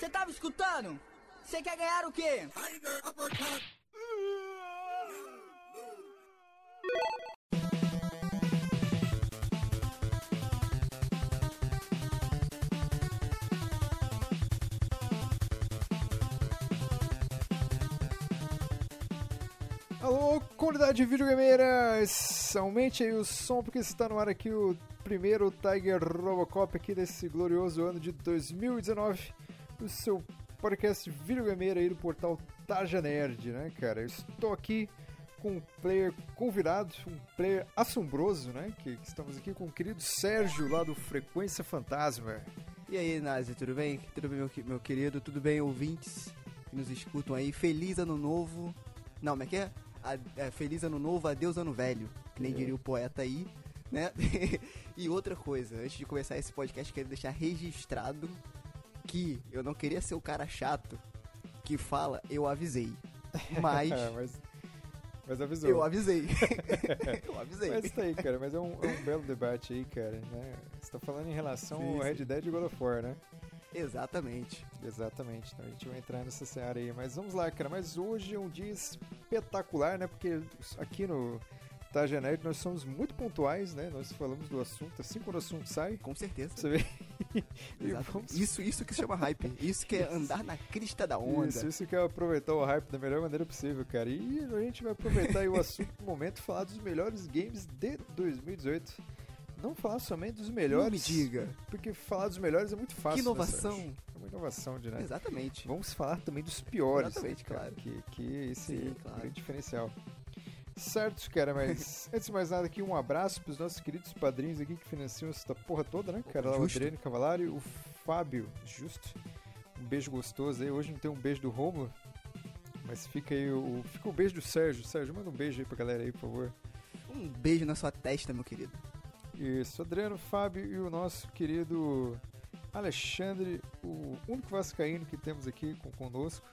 Você tava escutando? Você quer ganhar o quê? Alô, comunidade videogameiras! Aumente aí o som porque está no ar aqui o primeiro Tiger Robocop aqui desse glorioso ano de 2019. O seu podcast videogameiro aí do portal Taja Nerd, né, cara? Eu estou aqui com um player convidado, um player assombroso, né? Que, que estamos aqui com o querido Sérgio lá do Frequência Fantasma. E aí, Nazi, tudo bem? Tudo bem, meu, meu querido? Tudo bem, ouvintes que nos escutam aí? Feliz ano novo. Não, como é que é? A, é feliz ano novo, adeus ano velho. Que nem É. diria o poeta aí, né? e outra coisa, antes de começar esse podcast, quero deixar registrado que eu não queria ser o cara chato que fala eu avisei. Mas É, mas, mas avisou. eu avisei. eu avisei. Mas tá aí, cara, mas é um, é um belo debate aí, cara, né? Você tá falando em relação Sim, ao sim. Red Dead e God of War, né? Exatamente. Exatamente, então a gente vai entrar nessa seara aí. Mas vamos lá, cara, mas hoje é um dia espetacular, né? Porque aqui no Taja Nerd nós somos muito pontuais, né? Nós falamos do assunto, assim quando o assunto sai, Com certeza. você vê... vamos... Isso, isso que se chama hype. Isso que é andar na crista da onda. Isso, isso que é aproveitar o hype da melhor maneira possível, cara. E a gente vai aproveitar aí o assunto do momento e falar dos melhores games de 2018. Não falar somente dos melhores. Não me diga. Porque falar dos melhores é muito fácil. Que né, inovação. Sérgio? é uma inovação de né? Exatamente. Vamos falar também dos piores. Exatamente, cara, claro. Que, que esse Sim, é o grande diferencial. Certo, cara, mas antes de mais nada aqui, um abraço pros nossos queridos padrinhos aqui que financiam essa porra toda, né? Cara, lá o Justo. Adriano Cavalari, o Fábio, justo. Um beijo gostoso aí. Hoje não tem um beijo do Romulo, mas fica aí o, fica o beijo do Sérgio. Sérgio, manda um beijo aí pra galera aí, por favor. Um beijo na sua testa, meu querido. Isso, Adriano, Fábio e o nosso querido Alexandre, o único vascaíno que temos aqui com, conosco.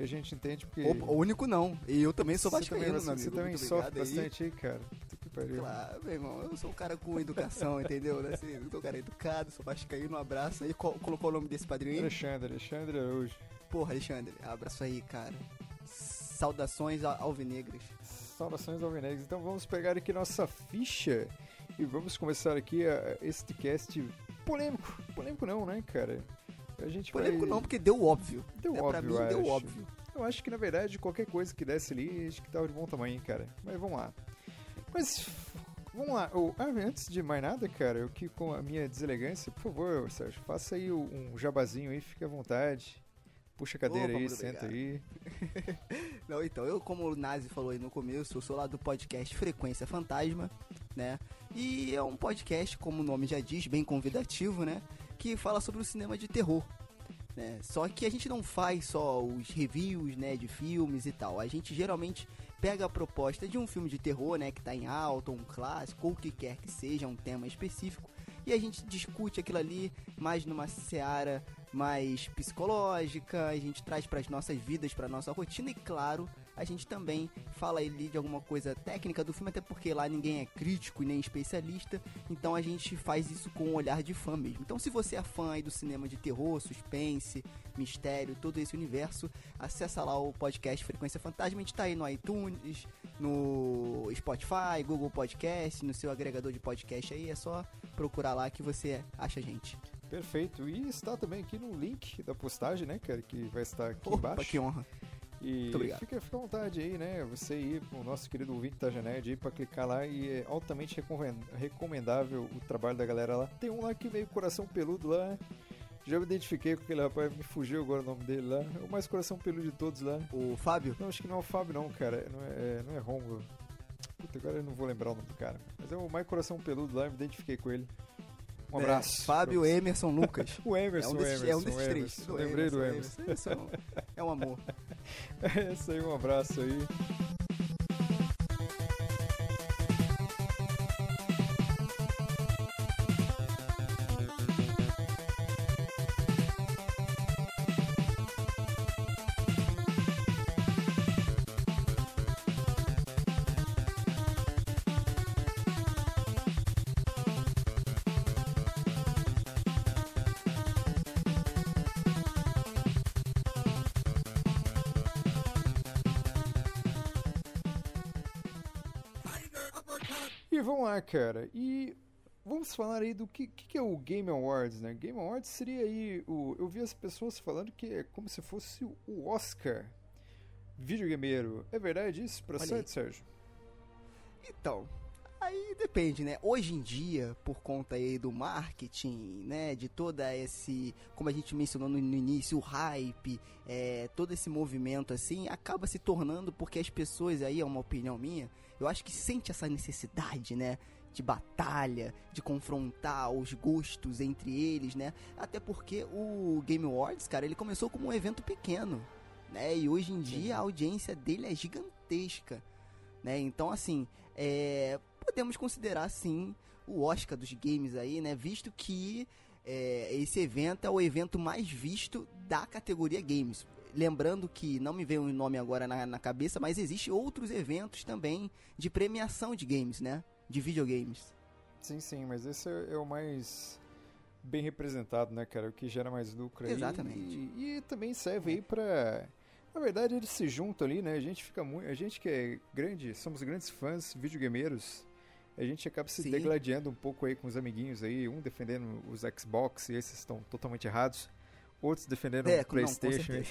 E a gente entende porque... O único não. E eu também sou vascaíno, também, meu amigo. Você também Muito sofre bastante aí, cara. Puta que pariu. Claro, meu irmão, eu sou um cara com educação, entendeu? Né? Assim, eu sou um cara educado, sou vascaíno, um abraço aí. Qual- colocou o nome desse padrinho aí? Alexandre, Alexandre Araújo. Porra, Alexandre, abraço aí, cara. Saudações alvinegras. Saudações alvinegras. Então vamos pegar aqui nossa ficha e vamos começar aqui a, este cast polêmico. Polêmico não, né, cara? A gente Polêmico vai... não, porque deu óbvio. Deu é, óbvio, pra mim, eu deu acho. óbvio. Eu acho que na verdade qualquer coisa que desse ali, acho que tava de bom tamanho, cara. Mas vamos lá. Mas vamos lá. Oh, ah, antes de mais nada, cara, eu que com a minha deselegância, por favor, Sérgio, faça aí um jabazinho aí, fique à vontade. Puxa a cadeira Opa, aí, senta obrigado. aí. Não, então, eu, como o Nazi falou aí no começo, eu sou lá do podcast Frequência Fantasma, né? E é um podcast, como o nome já diz, bem convidativo, né? Que fala sobre o cinema de terror. Né? Só que a gente não faz só os reviews, né, de filmes e tal. A gente geralmente pega a proposta de um filme de terror, né, que tá em alta, um clássico, ou o que quer que seja, um tema específico, e a gente discute aquilo ali mais numa seara mais psicológica, a gente traz para as nossas vidas, para nossa rotina e claro, a gente também fala ali de alguma coisa técnica do filme, até porque lá ninguém é crítico e nem especialista, então a gente faz isso com um olhar de fã mesmo. Então se você é fã aí do cinema de terror, suspense, mistério, todo esse universo, acessa lá o podcast Frequência Fantasma, a gente tá aí no iTunes, no Spotify, Google Podcast, no seu agregador de podcast aí, é só procurar lá que você acha a gente. Perfeito. E está também aqui no link da postagem, né, cara, que vai estar aqui Opa, embaixo. que honra. E Muito obrigado. Fica, fica à vontade aí, né? Você ir o nosso querido ouvinte da Janed aí pra clicar lá e é altamente recomend- recomendável o trabalho da galera lá. Tem um lá que meio coração peludo lá. Já me identifiquei com aquele rapaz, me fugiu agora o nome dele lá. É o mais coração peludo de todos lá. O Fábio? Não, acho que não é o Fábio não, cara. Não é, não é Romulo. Puta, agora eu não vou lembrar o nome do cara. Mas é o mais coração peludo lá, eu me identifiquei com ele. Um É, abraço. Fábio Emerson Lucas. O Emerson, é um desses, Emerson, é um desses três. Emerson. Lembrei do Emerson. Emerson. Emerson É um amor. É isso aí, um abraço aí. Cara. E vamos falar aí do que, que, é o Game Awards, né? Game Awards seria aí o. Eu vi as pessoas falando que é como se fosse o Oscar videogameiro. É verdade isso? Procede, Sérgio? Então, aí depende, né? Hoje em dia, por conta aí do marketing, né? De toda esse, como a gente mencionou no, no início, o hype, é, todo esse movimento assim, acaba se tornando porque as pessoas aí, é uma opinião minha, eu acho que sente essa necessidade, né? De batalha, de confrontar os gostos entre eles, né? Até porque o Game Awards, cara, ele começou como um evento pequeno, né? E hoje em dia a audiência dele é gigantesca, né? Então, assim, é, podemos considerar, sim, o Oscar dos games aí, né? Visto que é, esse evento é o evento mais visto da categoria games. Lembrando que não me veio o um nome agora na, na cabeça, mas existe outros eventos também de premiação de games, né? De videogames. Sim, sim, mas esse é, é o mais bem representado, né, cara? O que gera mais lucro aí. Exatamente. E, e também serve aí pra. Na verdade, eles se juntam ali, né? A gente fica muito. A gente que é grande, somos grandes fãs videogameiros. A gente acaba se Sim. degladiando um pouco aí com os amiguinhos aí, um defendendo os Xbox, e esses estão totalmente errados. Outros defendendo é, o PlayStation. Não,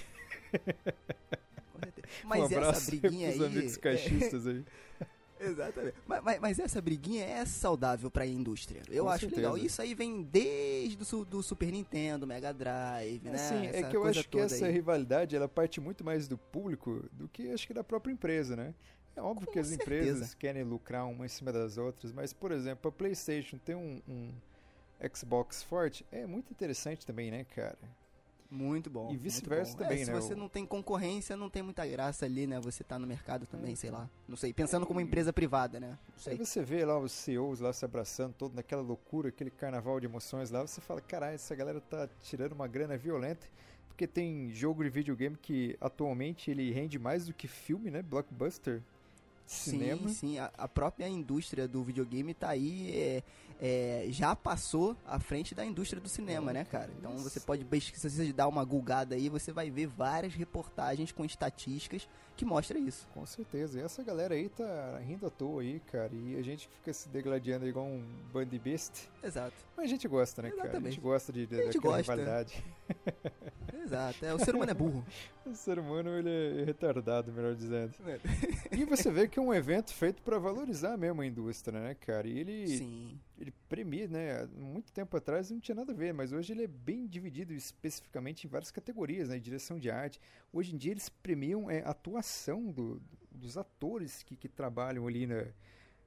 Mas um essa briguinha aí. amigos caixistas é... aí. Exatamente. Mas, mas, mas, essa briguinha é saudável pra indústria. Eu Com acho certeza. legal. Isso aí vem desde do, do Super Nintendo, Mega Drive, né? Sim, é que eu acho que essa aí. rivalidade ela parte muito mais do público do que acho que da própria empresa, né? É óbvio Com que as certeza. empresas querem lucrar uma em cima das outras, mas, por exemplo, a PlayStation tem um, um Xbox forte, é muito interessante também, né, cara? Muito bom. E vice-versa também, é, né? Se você não tem concorrência, não tem muita graça ali, né? Você tá no mercado também, sei lá. Não sei. Pensando como empresa privada, né? Não sei. Aí você vê lá os CEOs lá se abraçando, todo naquela loucura, aquele carnaval de emoções lá. Você fala, caralho, essa galera tá tirando uma grana violenta. Porque tem jogo de videogame que atualmente ele rende mais do que filme, né? Blockbuster cinema. Sim, sim. A, a, própria indústria do videogame tá aí, é, é, já passou à frente da indústria do cinema, né, cara? Então você pode, se você dar uma gulgada aí, você vai ver várias reportagens com estatísticas que mostram isso. Com certeza. E essa galera aí tá rindo à toa aí, cara. E a gente fica se degladiando igual um band besta. Exato. Mas a gente gosta, né, Exatamente. cara? A gente gosta de, de a gente daquela gosta. rivalidade. Exato. É, o ser humano é burro. o ser humano, ele é retardado, melhor dizendo. É. e você vê que é um evento feito para valorizar mesmo a indústria, né, cara? E ele, Sim. ele premia, né? Muito tempo atrás não tinha nada a ver, mas hoje ele é bem dividido especificamente em várias categorias, né? Direção de arte. Hoje em dia eles premiam é, a atuação do, dos atores que, que trabalham ali na,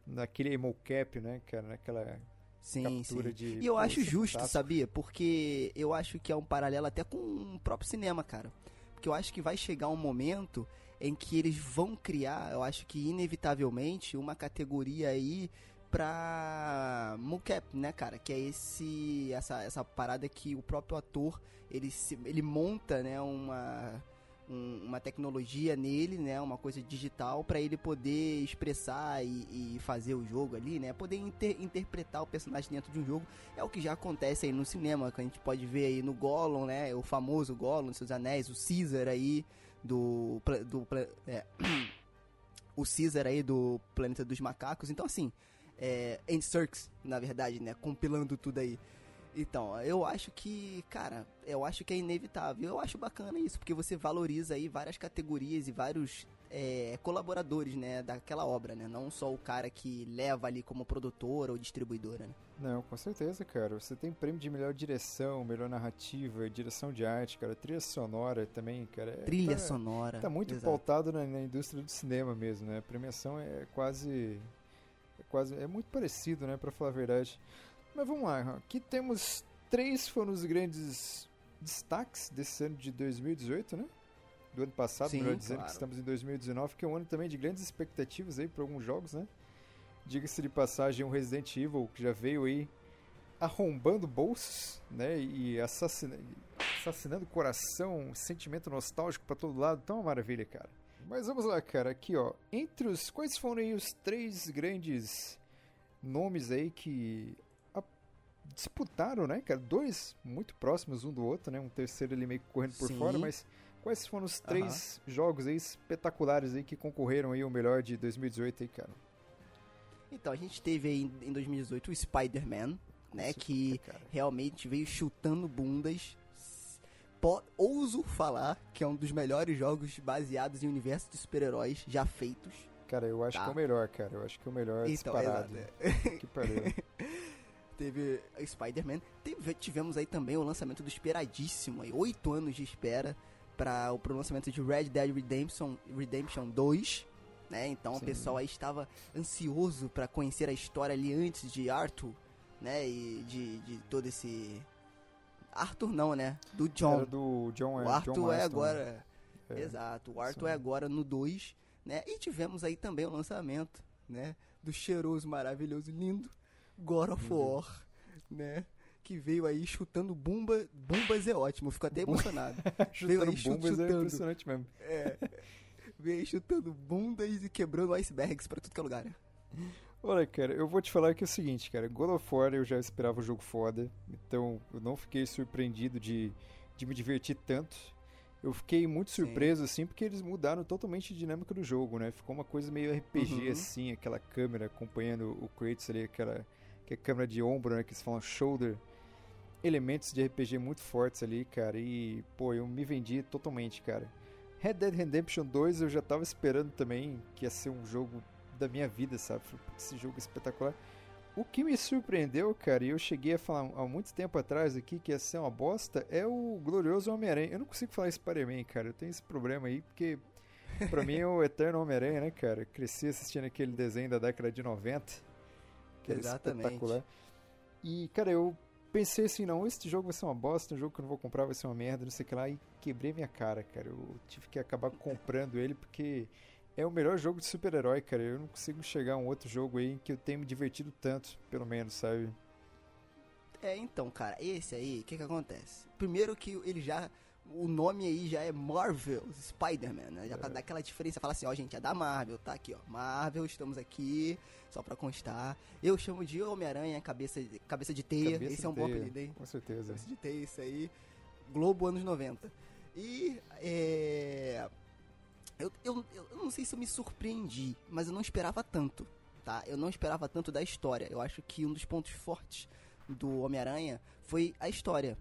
naquele mocap, né, cara? Naquela Sim, sim. De, e eu acho justo, fantástico. sabia? Porque eu acho que é um paralelo até com o próprio cinema, cara. Porque eu acho que vai chegar um momento em que eles vão criar, eu acho que inevitavelmente, uma categoria aí pra mocap, né, cara? Que é esse essa, essa parada que o próprio ator ele, se, ele monta, né, uma um, uma tecnologia nele, né, uma coisa digital para ele poder expressar e, e, fazer o jogo ali, né, poder inter, interpretar o personagem dentro de um jogo. É o que já acontece aí no cinema, que a gente pode ver aí no Gollum, né, o famoso Gollum, seus anéis, o Caesar aí do do é, o Caesar aí do Planeta dos Macacos. Então assim, é, Andy Serkis, na verdade, né, compilando tudo aí. Então, eu acho que, cara, eu acho que é inevitável. Eu acho bacana isso, porque você valoriza aí várias categorias e vários é, colaboradores, né, daquela obra, né? Não só o cara que leva ali como produtora ou distribuidora, né? Não, com certeza, cara. Você tem prêmio de melhor direção, melhor narrativa, direção de arte, cara, trilha sonora também, cara. É, trilha tá, sonora. Tá muito exato. pautado na, na, indústria do cinema mesmo, né? A premiação é quase é quase é muito parecido, né, para falar a verdade. Mas vamos lá, aqui temos três foram os grandes destaques desse ano de 2018, né? Do ano passado, Sim, melhor dizendo, claro. que estamos em 2019, que é um ano também de grandes expectativas aí para alguns jogos, né? Diga-se de passagem, um Resident Evil que já veio aí arrombando bolsos, né? E assassinando, assassinando coração, sentimento nostálgico para todo lado. Então, é uma maravilha, cara. Mas vamos lá, cara. Aqui, ó. Entre os. Quais foram aí os três grandes nomes aí que disputaram, né, cara? Dois muito próximos um do outro, né? Um terceiro ali meio que correndo por Sim. fora, mas quais foram os três jogos aí espetaculares aí que concorreram aí o melhor de 2018 aí, cara? Então, a gente teve aí em- em 2018 o Spider-Man, né? Que cara. realmente veio chutando bundas. Po- ouso falar que é um dos melhores jogos baseados em universo de super-heróis já feitos. Cara, eu acho Tá. que é o melhor, cara. Eu acho que é o melhor Então, disparado. exato. Que pariu. Teve Spider-Man. Tivemos aí também o lançamento do esperadíssimo, aí, oito anos de espera para o lançamento de Red Dead Redemption, Redemption 2. Né? Então Sim. o pessoal aí estava ansioso para conhecer a história ali antes de Arthur, né? E de, de todo esse. Arthur não, né? Do John. Era do John O John Arthur é Marston, né? agora. É. Exato, o Arthur isso é agora no 2, né? E tivemos aí também o lançamento, né? Do cheiroso, maravilhoso, lindo God of Uhum. War, né? Que veio aí chutando bumba. Bumbas é ótimo, fico até emocionado. veio Chutando aí chut- bombas é chutando. impressionante mesmo. É. Veio aí chutando bundas e quebrando icebergs pra tudo que é lugar. Olha, cara, eu vou te falar que é o seguinte, cara. God of War eu já esperava o jogo foda, então eu não fiquei surpreendido de, de me divertir tanto. Eu fiquei muito Sim. surpreso, assim, porque eles mudaram totalmente a dinâmica do jogo, né? Ficou uma coisa meio RPG, Uhum. assim, aquela câmera acompanhando o Kratos ali, aquela, aquela câmera de ombro, né? Que eles falam shoulder. Elementos de RPG muito fortes ali, cara, e, pô, eu me vendi totalmente, cara. Red Dead Redemption 2 eu já tava esperando também que ia ser um jogo da minha vida, sabe? Falei, "Putz, Esse jogo é espetacular. O que me surpreendeu, cara, e eu cheguei a falar há muito tempo atrás aqui que ia ser uma bosta, é o glorioso Homem-Aranha. Eu não consigo falar Spider-Man, cara. Eu tenho esse problema aí, porque pra mim é o eterno Homem-Aranha, né, cara? Cresci assistindo aquele desenho da década de 90, que era Exatamente. espetacular. E, cara, eu pensei assim, não, esse jogo vai ser uma bosta, um jogo que eu não vou comprar vai ser uma merda, não sei o que lá, e quebrei minha cara, cara. Eu tive que acabar comprando ele porque é o melhor jogo de super-herói, cara. Eu não consigo chegar a um outro jogo aí em que eu tenha me divertido tanto, pelo menos, sabe? É, então, cara, esse aí, o que que acontece? Primeiro que ele já. O nome aí já é Marvel Spider-Man, né? Já pra dar aquela diferença. Fala assim, ó, gente, é da Marvel, tá aqui, ó. Marvel, estamos aqui, só pra constar. Eu chamo de Homem-Aranha, cabeça, de- cabeça de teia. Cabeça esse é um bom apelido, hein? Com certeza. Cabeça de teia, isso aí. Globo anos 90. E, é. Eu, eu, eu não sei se eu me surpreendi, mas eu não esperava tanto, tá? Eu não esperava tanto da história. Eu acho que um dos pontos fortes do Homem-Aranha foi a história.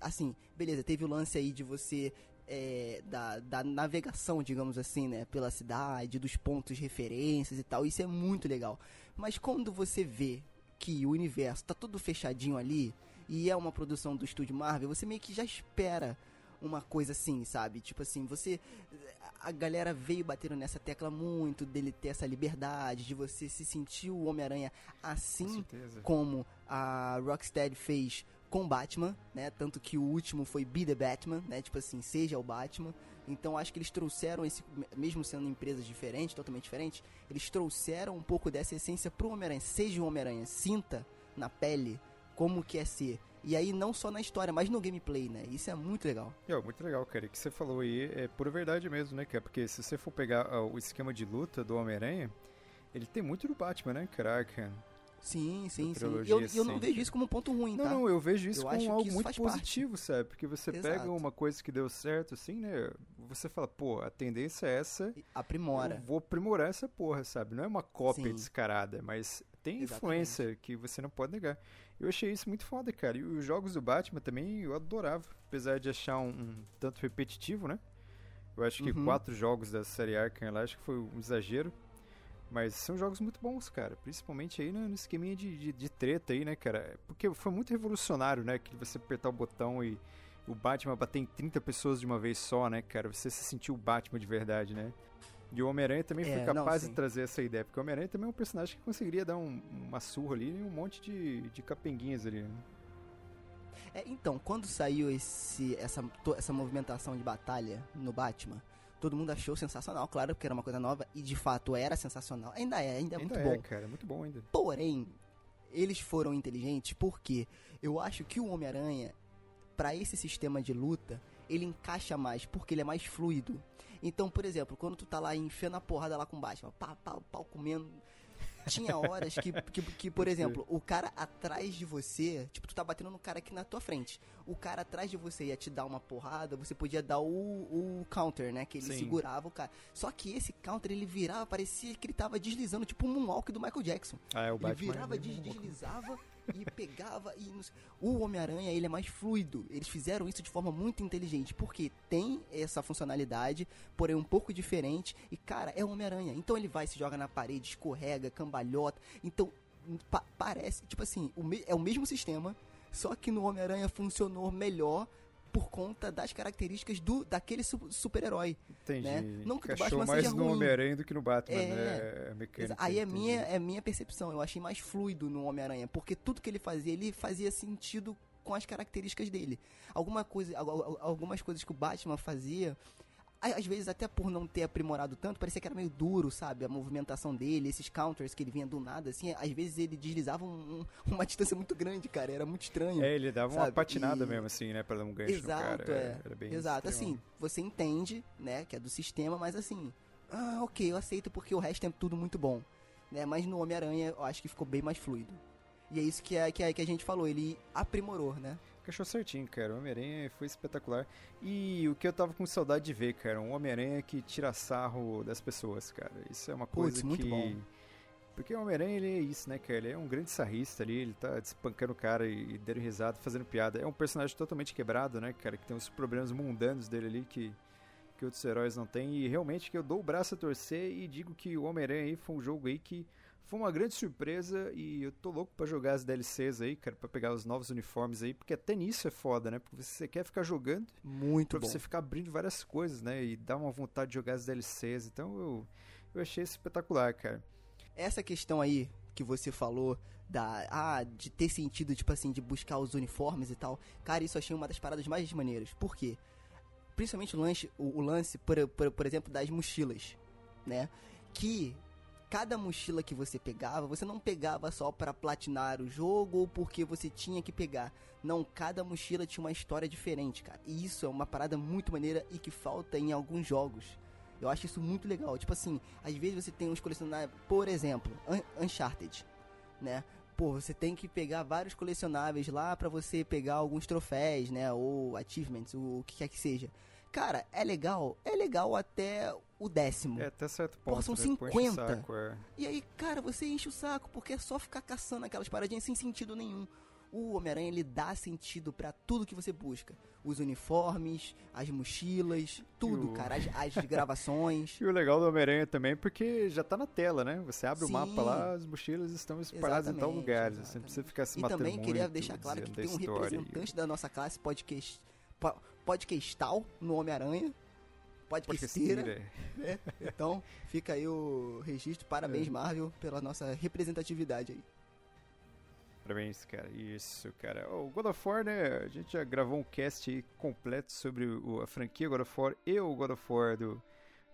Assim, beleza, teve o lance aí de você. é, da, da navegação, digamos assim, né? Pela cidade, dos pontos referências e tal. Isso é muito legal. Mas quando você vê que o universo tá tudo fechadinho ali e é uma produção do estúdio Marvel, você meio que já espera uma coisa assim, sabe? Tipo assim, você. A galera veio batendo nessa tecla muito dele ter essa liberdade, de você se sentir o Homem-Aranha Com assim certeza. como a Rocksteady fez com Batman, né? Tanto que o último foi Be the Batman, né? Tipo assim, seja o Batman. Então acho que eles trouxeram esse, mesmo sendo empresas diferentes, totalmente diferentes, eles trouxeram um pouco dessa essência pro Homem-Aranha. Seja o Homem-Aranha, sinta na pele como que é ser. E aí não só na história, mas no gameplay, né? Isso é muito legal. É, muito legal, cara. O que você falou aí é pura verdade mesmo, né, cara? Porque se você for pegar ah, o esquema de luta do Homem-Aranha, ele tem muito do Batman, né, cara? Sim, sim, sim. Eu, eu não sempre. vejo isso como um ponto ruim, Não, tá? não, eu vejo isso Eu como algo isso muito faz parte. positivo, sabe? Porque você pega Exato. uma coisa que deu certo, assim, né? Você fala, pô, a tendência é essa, E Aprimora. eu vou aprimorar essa porra, sabe? Não é uma cópia Sim. descarada, mas tem Exatamente. influência que você não pode negar. Eu achei isso muito foda, cara. E os jogos do Batman também eu adorava, apesar de achar um, um tanto repetitivo, né? Eu acho que Uhum. quatro jogos da série Arkham lá, acho que foi um exagero. Mas são jogos muito bons, cara. Principalmente aí no no esqueminha de, de, de treta aí, né, cara? Porque foi muito revolucionário, né? Que você apertar o botão e o Batman bater em 30 pessoas de uma vez só, né, cara? Você se sentiu o Batman de verdade, né? E o Homem-Aranha também foi É, não, capaz sim. de trazer essa ideia. Porque o Homem-Aranha também é um personagem que conseguiria dar um- uma surra ali e um monte de, de capenguinhas ali, né? É, então, quando saiu esse, essa, essa movimentação de batalha no Batman, todo mundo achou sensacional, claro, porque era uma coisa nova, e de fato era sensacional. Ainda é, ainda é ainda muito é, bom. cara. Muito bom ainda. Porém, eles foram inteligentes porque eu acho que o Homem-Aranha, pra esse sistema de luta, ele encaixa mais, porque ele é mais fluido. Então, por exemplo, quando tu tá lá enfiando a porrada lá com o Batman, pau, pau, pau, comendo. Tinha horas que, que, que, por exemplo, o cara atrás de você, tipo, tu tá batendo no cara aqui na tua frente. O cara atrás de você ia te dar uma porrada, você podia dar o, o counter, né? Que ele Sim. segurava o cara. Só que esse counter, ele virava, parecia que ele tava deslizando, tipo um moonwalk do Michael Jackson. Ah, é o Ele Batman. virava, des- deslizava e pegava e... O Homem-Aranha, ele é mais fluido. Eles fizeram isso de forma muito inteligente, porque tem essa funcionalidade, porém um pouco diferente. E, cara, é o Homem-Aranha. Então ele vai, se joga na parede, escorrega, cambalhota. Então, pa- parece... Tipo assim, o é o mesmo sistema, só que no Homem-Aranha funcionou melhor por conta das características do daquele su- super-herói. Entendi. né? Não que o Batman mais seja no ruim. Homem-Aranha do que no Batman, É. né? A mecânica, Aí é minha, é minha percepção. Eu achei mais fluido no Homem-Aranha, porque tudo que ele fazia, ele fazia sentido com as características dele. Alguma coisa, al- al- algumas coisas que o Batman fazia, às vezes até por não ter aprimorado tanto, parecia que era meio duro, sabe? A movimentação dele, esses counters que ele vinha do nada, assim, às vezes ele deslizava um- um- uma distância muito grande, cara. Era muito estranho. É, ele dava uma sabe? patinada E- mesmo, assim, né? Pra dar um gancho Exato, no cara. é. Era bem Exato, extremo. assim, você entende, né, que é do sistema, mas assim, ah, ok, eu aceito porque o resto é tudo muito bom, né, mas no Homem-Aranha eu acho que ficou bem mais fluido. E é isso que, é, que, é, que a gente falou, ele aprimorou, né? Encaixou certinho, cara. O Homem-Aranha foi espetacular. E o que eu tava com saudade de ver, cara, um Homem-Aranha que tira sarro das pessoas, cara. Isso é uma coisa muito que. bom. Porque o Homem-Aranha, ele é isso, né, cara? Ele é um grande sarrista ali, ele tá despancando o cara e dando risada, fazendo piada. É um personagem totalmente quebrado, né, cara? Que tem uns problemas mundanos dele ali que, que outros heróis não têm. E realmente que eu dou o braço a torcer e digo que o Homem-Aranha aí foi um jogo aí que foi uma grande surpresa e eu tô louco pra jogar as DLCs aí, cara, pra pegar os novos uniformes aí, porque até nisso é foda, né? Porque você quer ficar jogando Muito pra bom. você ficar abrindo várias coisas, né? E dá uma vontade de jogar as DLCs. Então eu, eu achei espetacular, cara. Essa questão aí que você falou da ah, de ter sentido, tipo assim, de buscar os uniformes e tal, cara, isso eu achei uma das paradas mais maneiras. Por quê? Principalmente o lance, o, o lance por, por, por exemplo, das mochilas, né? Que cada mochila que você pegava, você não pegava só para platinar o jogo ou porque você tinha que pegar. Não, cada mochila tinha uma história diferente, cara. E isso é uma parada muito maneira e que falta em alguns jogos. Eu acho isso muito legal. Tipo assim, às vezes você tem uns colecionáveis, por exemplo, Un- Uncharted, né? Pô, você tem que pegar vários colecionáveis lá pra você pegar alguns troféus, né? Ou achievements, o que quer que seja. Cara, é legal, é legal até o décimo. É, até certo ponto. são né? Depois enche o 50. saco, é. E aí, cara, você enche o saco porque é só ficar caçando aquelas paradinhas sem sentido nenhum. O Homem-Aranha ele dá sentido pra tudo que você busca. Os uniformes, as mochilas, tudo, o- cara. As, as gravações. E o legal do Homem-Aranha também porque já tá na tela, né? Você abre Sim. o mapa lá, as mochilas estão espalhadas em tal Exatamente, lugar. Você não precisa ficar se E matando também queria muito, deixar claro que tem um representante da nossa classe podcast, po- podcastal no Homem-Aranha. Podcasteira. Né? Então, fica aí o registro. É. Parabéns, Marvel, pela nossa representatividade aí. Parabéns, cara. Isso, cara. O God of War, né? A gente já gravou um cast aí completo sobre o- a franquia God of War e o God of War do,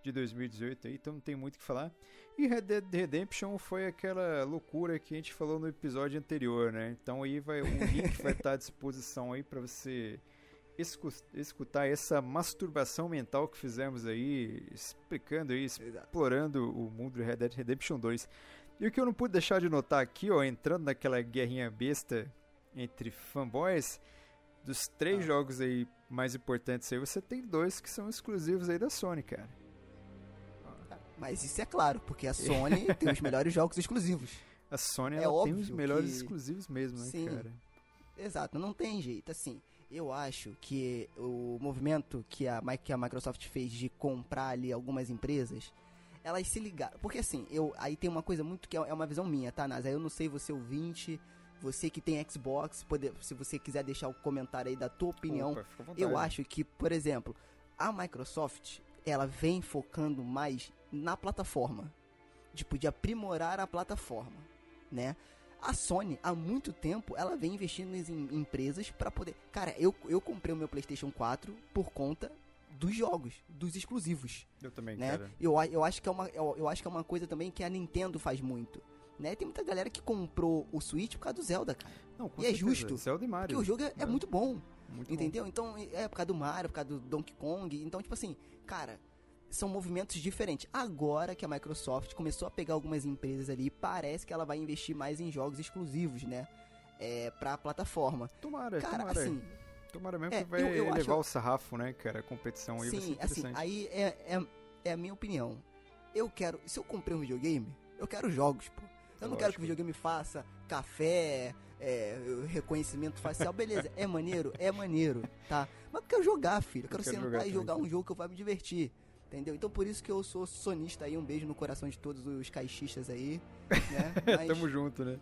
de 2018 aí, então não tem muito o que falar. E Red Dead Redemption foi aquela loucura que a gente falou no episódio anterior, né? Então aí vai o link vai estar à disposição aí para você escutar essa masturbação mental que fizemos aí, explicando aí, explorando o mundo de Red Dead Redemption 2. E o que eu não pude deixar de notar aqui, ó, entrando naquela guerrinha besta entre fanboys, dos três Ah. jogos aí mais importantes aí, você tem dois que são exclusivos aí da Sony, cara. Mas isso é claro, porque a Sony tem os melhores jogos exclusivos. A Sony É ela tem os melhores que- exclusivos mesmo, né, Sim. cara? Exato, não tem jeito. Assim, eu acho que o movimento que a, que a Microsoft fez de comprar ali algumas empresas, elas se ligaram. Porque assim, eu aí tem uma coisa muito que é é uma visão minha, tá, Nasa? Eu não sei você ouvinte, você que tem Xbox, poder, se você quiser deixar o comentário aí da tua opinião. Opa. Eu acho que, por exemplo, a Microsoft, ela vem focando mais na plataforma. Tipo, de aprimorar a plataforma, né? A Sony, há muito tempo, ela vem investindo em empresas pra poder... Cara, eu, eu comprei o meu PlayStation 4 por conta dos jogos, dos exclusivos, Eu também, né? cara. Eu, eu, acho que é uma, eu, eu acho que é uma coisa também que a Nintendo faz muito, né? Tem muita galera que comprou o Switch por causa do Zelda, cara. Não, e é certeza. justo, Zelda e Mario. Porque o jogo é, é né? muito bom. Muito bom. Entendeu? Então, é por causa do Mario, por causa do Donkey Kong. Então, tipo assim, cara, são movimentos diferentes. Agora que a Microsoft começou a pegar algumas empresas ali, parece que ela vai investir mais em jogos exclusivos, né? É, pra plataforma. Tomara, Cara, tomara. assim, tomara mesmo é, que vai eu- eu elevar acho- o sarrafo, né, cara? A competição aí Sim, assim, aí é, é, é a minha opinião. Eu quero, se eu comprei um videogame, eu quero jogos, pô. Eu não quero que Lógico. o videogame faça café, é, reconhecimento facial, beleza, é maneiro, é maneiro, tá? Mas eu quero jogar, filho. Eu quero, quero sentar jogar e jogar também. um jogo que eu vou me divertir. Entendeu? Então por isso que eu sou sonista aí, um beijo no coração de todos os caixistas aí, né? Mas Tamo junto, né?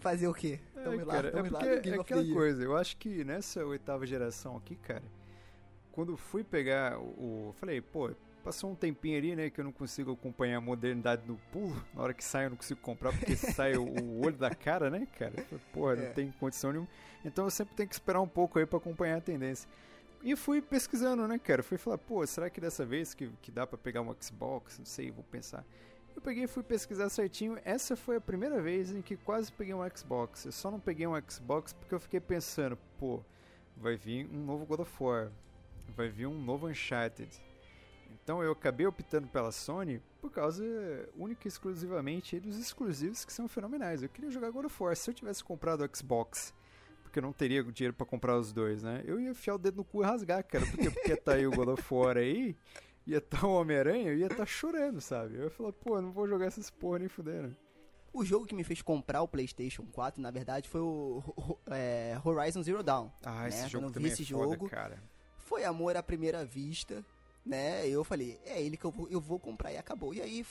fazer o quê? É, Tamo lá, cara, é tamo lá no é Game of aquela coisa, eu acho que nessa oitava geração aqui, cara, quando fui pegar o. Falei, pô, passou um tempinho ali, né, que eu não consigo acompanhar a modernidade do pulo. Na hora que sai eu não consigo comprar, porque sai o, olho da cara, né, cara? Porra, É. não tem condição nenhuma. Então eu sempre tenho que esperar um pouco aí pra acompanhar a tendência. E fui pesquisando, né, cara? Fui falar, pô, será que dessa vez que, que dá pra pegar um Xbox? Não sei, vou pensar. Eu peguei e fui pesquisar certinho. Essa foi a primeira vez em que quase peguei um Xbox. Eu só não peguei um Xbox porque eu fiquei pensando, pô, vai vir um novo God of War, vai vir um novo Uncharted. Então eu acabei optando pela Sony por causa única e exclusivamente dos exclusivos que são fenomenais. Eu queria jogar God of War. Se eu tivesse comprado o Xbox, porque eu não teria dinheiro pra comprar os dois, né? Eu ia enfiar o dedo no cu e rasgar, cara. Porque, porque tá aí o God of War aí, ia tá o Homem-Aranha, eu ia tá chorando, sabe? Eu ia falar, pô, não vou jogar essas porra nem fudendo. O jogo que me fez comprar o PlayStation 4, na verdade, foi o é, Horizon Zero Dawn. Ah, esse né? jogo Quando eu vi também esse é foda, jogo, cara. foi amor à primeira vista, né? Eu falei, é ele que eu vou, eu vou comprar e acabou. E aí,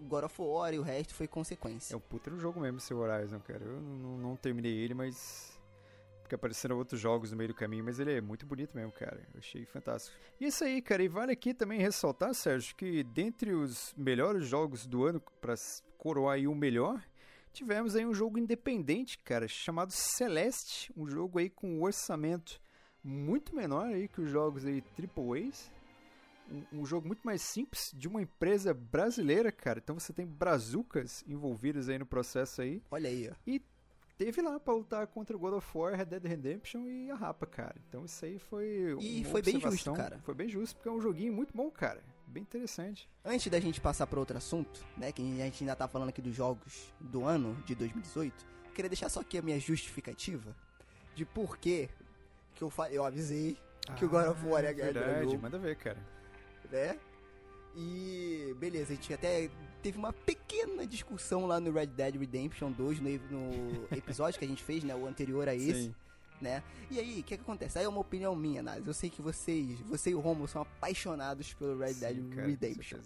God of War e o resto foi consequência. É um puta jogo mesmo esse Horizon, cara. Eu não- não terminei ele, mas. Porque apareceram outros jogos no meio do caminho, mas ele é muito bonito mesmo, cara. Eu achei fantástico. E isso aí, cara. E vale aqui também ressaltar, Sérgio, que dentre os melhores jogos do ano, pra s- coroar aí o melhor, tivemos aí um jogo independente, cara, chamado Celeste. Um jogo aí com um orçamento muito menor aí que os jogos aí AAAs. Um, um jogo muito mais simples de uma empresa brasileira, cara. Então você tem brazucas envolvidas aí no processo aí. Olha aí, ó. Teve lá pra lutar contra o God of War, Red Dead Redemption e a Rapa, cara. Então isso aí foi. E foi bem justo, cara. Foi bem justo, porque é um joguinho muito bom, cara. Bem interessante. Antes da gente passar para outro assunto, né, que a gente ainda tá falando aqui dos jogos do ano de 2018, queria deixar só aqui a minha justificativa de por que eu, eu avisei que o God of War ganhar o Ah, Verdade, manda ver, cara. né? E beleza, a gente até teve uma pequena discussão lá no Red Dead Redemption 2, no, no episódio que a gente fez, né, o anterior a esse Sim. né? E aí, o que, que acontece? Aí é uma opinião minha, Nath. Eu sei que vocês, você e o Romulo são apaixonados pelo Red Dead Sim, cara, com Redemption.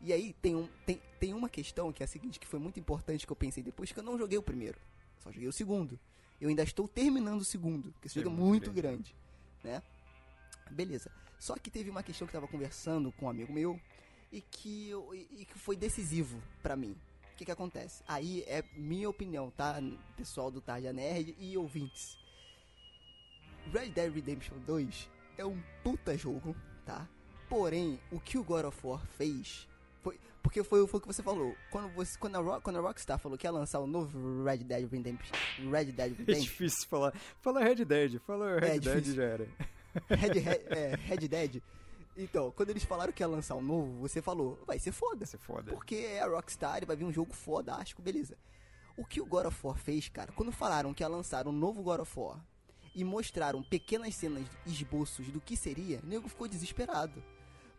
E aí tem, um, tem, tem uma questão que é a seguinte, que foi muito importante que eu pensei depois, que eu não joguei o primeiro. Só joguei o segundo. Eu ainda estou terminando o segundo, porque esse É jogo é muito muito grande, né? Beleza. Só que teve uma questão que eu tava conversando com um amigo meu e que, eu- e, que foi decisivo pra mim. O que que acontece? Aí é minha opinião, tá? Pessoal do Tarja Nerd e ouvintes. Red Dead Redemption 2 é um puta jogo, tá? Porém, o que o God of War fez foi. Porque foi, foi o que você falou. Quando, você, quando, a Rock, quando a Rockstar falou que ia lançar o novo Red Dead Redemption. Red Dead É Redemption. difícil falar. Fala Red Dead, fala Red É Dead difícil. já era. Red, Red, é, Red Dead. Então, quando eles falaram que ia lançar um novo, você falou, vai ser foda. Vai ser foda. Porque é a Rockstar vai vir um jogo fodástico, beleza. O que o God of War fez, cara, quando falaram que ia lançar um novo God of War e mostraram pequenas cenas, esboços do que seria, o nego ficou desesperado.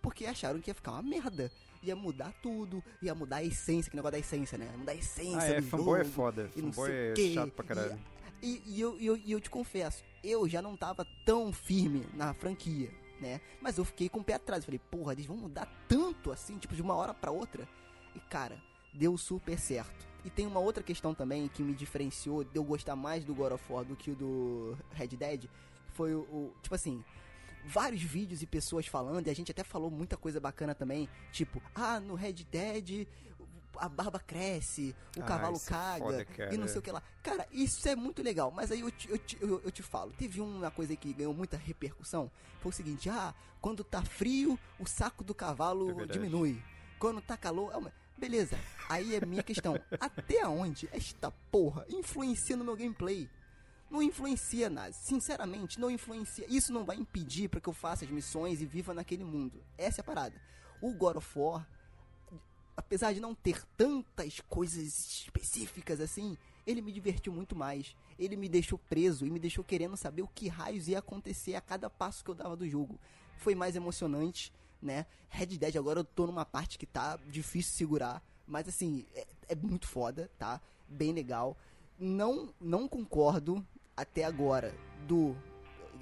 Porque acharam que ia ficar uma merda. Ia mudar tudo, ia mudar a essência, que negócio da essência, né? Ia mudar a essência Ah, é, do fanboy é jogo, foda. e não Fanboy sei é quê, chato pra caralho. E, e eu, e eu, e eu te confesso, eu já não tava tão firme na franquia, né? Mas eu fiquei com o pé atrás. Falei, porra, eles vão mudar tanto assim, tipo, de uma hora pra outra. E cara, deu super certo. E tem uma outra questão também que me diferenciou de eu gostar mais do God of War do que o do Red Dead. Foi o, o- tipo assim, vários vídeos e pessoas falando, e a gente até falou muita coisa bacana também, tipo, ah, no Red Dead a barba cresce, o Ah, cavalo é caga, foda, e não sei o que lá. Cara, isso é muito legal, mas aí eu te, eu te, eu, eu te falo, teve uma coisa que ganhou muita repercussão, foi o seguinte, ah, quando tá frio, o saco do É cavalo verdade. diminui. Quando tá calor, é uma... Beleza, aí é minha questão. Até onde esta porra influencia no meu gameplay? Não influencia, Nazi. Sinceramente, não influencia. Isso não vai impedir para que eu faça as missões e viva naquele mundo. Essa é a parada. O God of War, apesar de não ter tantas coisas específicas assim, ele me divertiu muito mais. Ele me deixou preso e me deixou querendo saber o que raios ia acontecer a cada passo que eu dava do jogo. Foi mais emocionante, né? Red Dead agora eu tô numa parte que tá difícil segurar, mas assim, é, é muito foda, tá? Bem legal. Não, não concordo até agora do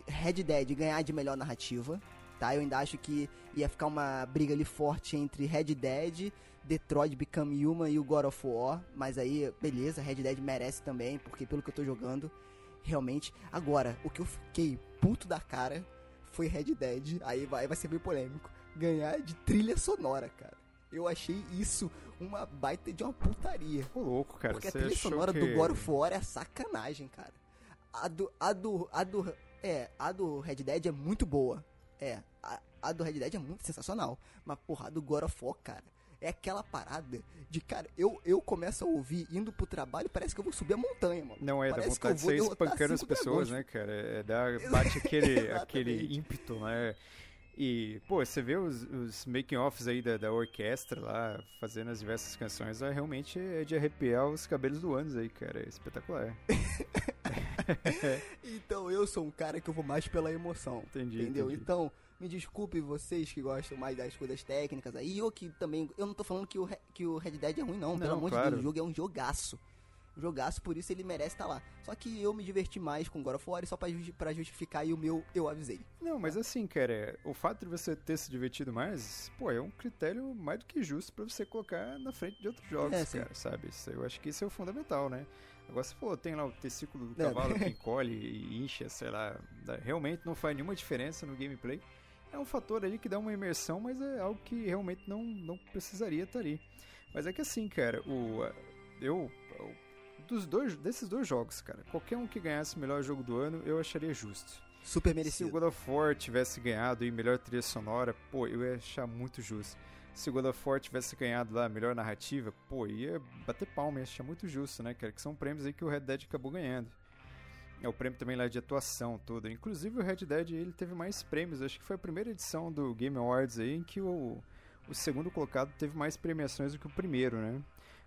Red Dead ganhar de melhor narrativa, tá? Eu ainda acho que ia ficar uma briga ali forte entre Red Dead, Detroit Become Human e o God of War, mas aí, beleza, Red Dead merece também, porque pelo que eu tô jogando, realmente. Agora, o que eu fiquei puto da cara foi Red Dead, aí vai, vai ser bem polêmico, ganhar de trilha sonora, cara. Eu achei isso uma baita de uma putaria. Ô, louco, cara. Porque a trilha sonora que... do God of War é sacanagem, cara. A do, a do, a do, é, a do Red Dead é muito boa. É, a, a do Red Dead é muito sensacional. Mas, porra, a do God of War, cara, é aquela parada de, cara, eu, eu começo a ouvir indo pro trabalho, parece que eu vou subir a montanha, mano. Não, é, dá Parece que eu vontade de sair espancando as cinco pessoas, dragões. né, cara? É, dá, bate aquele, aquele ímpeto, né? E, pô, você vê os, os making-offs aí da, da orquestra lá, fazendo as diversas canções, é, realmente é de arrepiar os cabelos do anos aí, cara. É espetacular. Então eu sou um cara que eu vou mais pela emoção. Entendi, Entendeu? entendi. Então, me desculpe vocês que gostam mais das coisas técnicas aí, ou que também. Eu não tô falando que o, que o Red Dead é ruim, não. Pelo Não, amor de claro. Deus, o jogo é um jogaço. Jogaço, por isso ele merece estar lá. Só que eu me diverti mais com God of War e só pra, justi- pra justificar aí o meu, eu avisei. Não, mas assim, cara, é, o fato de você ter se divertido mais, pô, é um critério mais do que justo pra você colocar na frente de outros jogos, É, cara, sabe? Isso, eu acho que isso é o fundamental, né? Agora você falou, tem lá o testículo do É. cavalo que encolhe e incha, sei lá, realmente não faz nenhuma diferença no gameplay. É um fator ali que dá uma imersão, mas é algo que realmente não, não precisaria estar ali. Mas é que assim, cara, o a- eu dos dois desses dois jogos, cara, qualquer um que ganhasse o melhor jogo do ano, eu acharia justo. Super Se o merecido. God of War tivesse ganhado e melhor trilha sonora, pô, eu ia achar muito justo. Se o God of War tivesse ganhado lá melhor narrativa, pô, ia bater palma, ia achar muito justo, né, cara? Que são prêmios aí que o Red Dead acabou ganhando. É o prêmio também lá de atuação toda. Inclusive o Red Dead ele teve mais prêmios. Acho que foi a primeira edição do Game Awards aí em que o, o segundo colocado teve mais premiações do que o primeiro, né?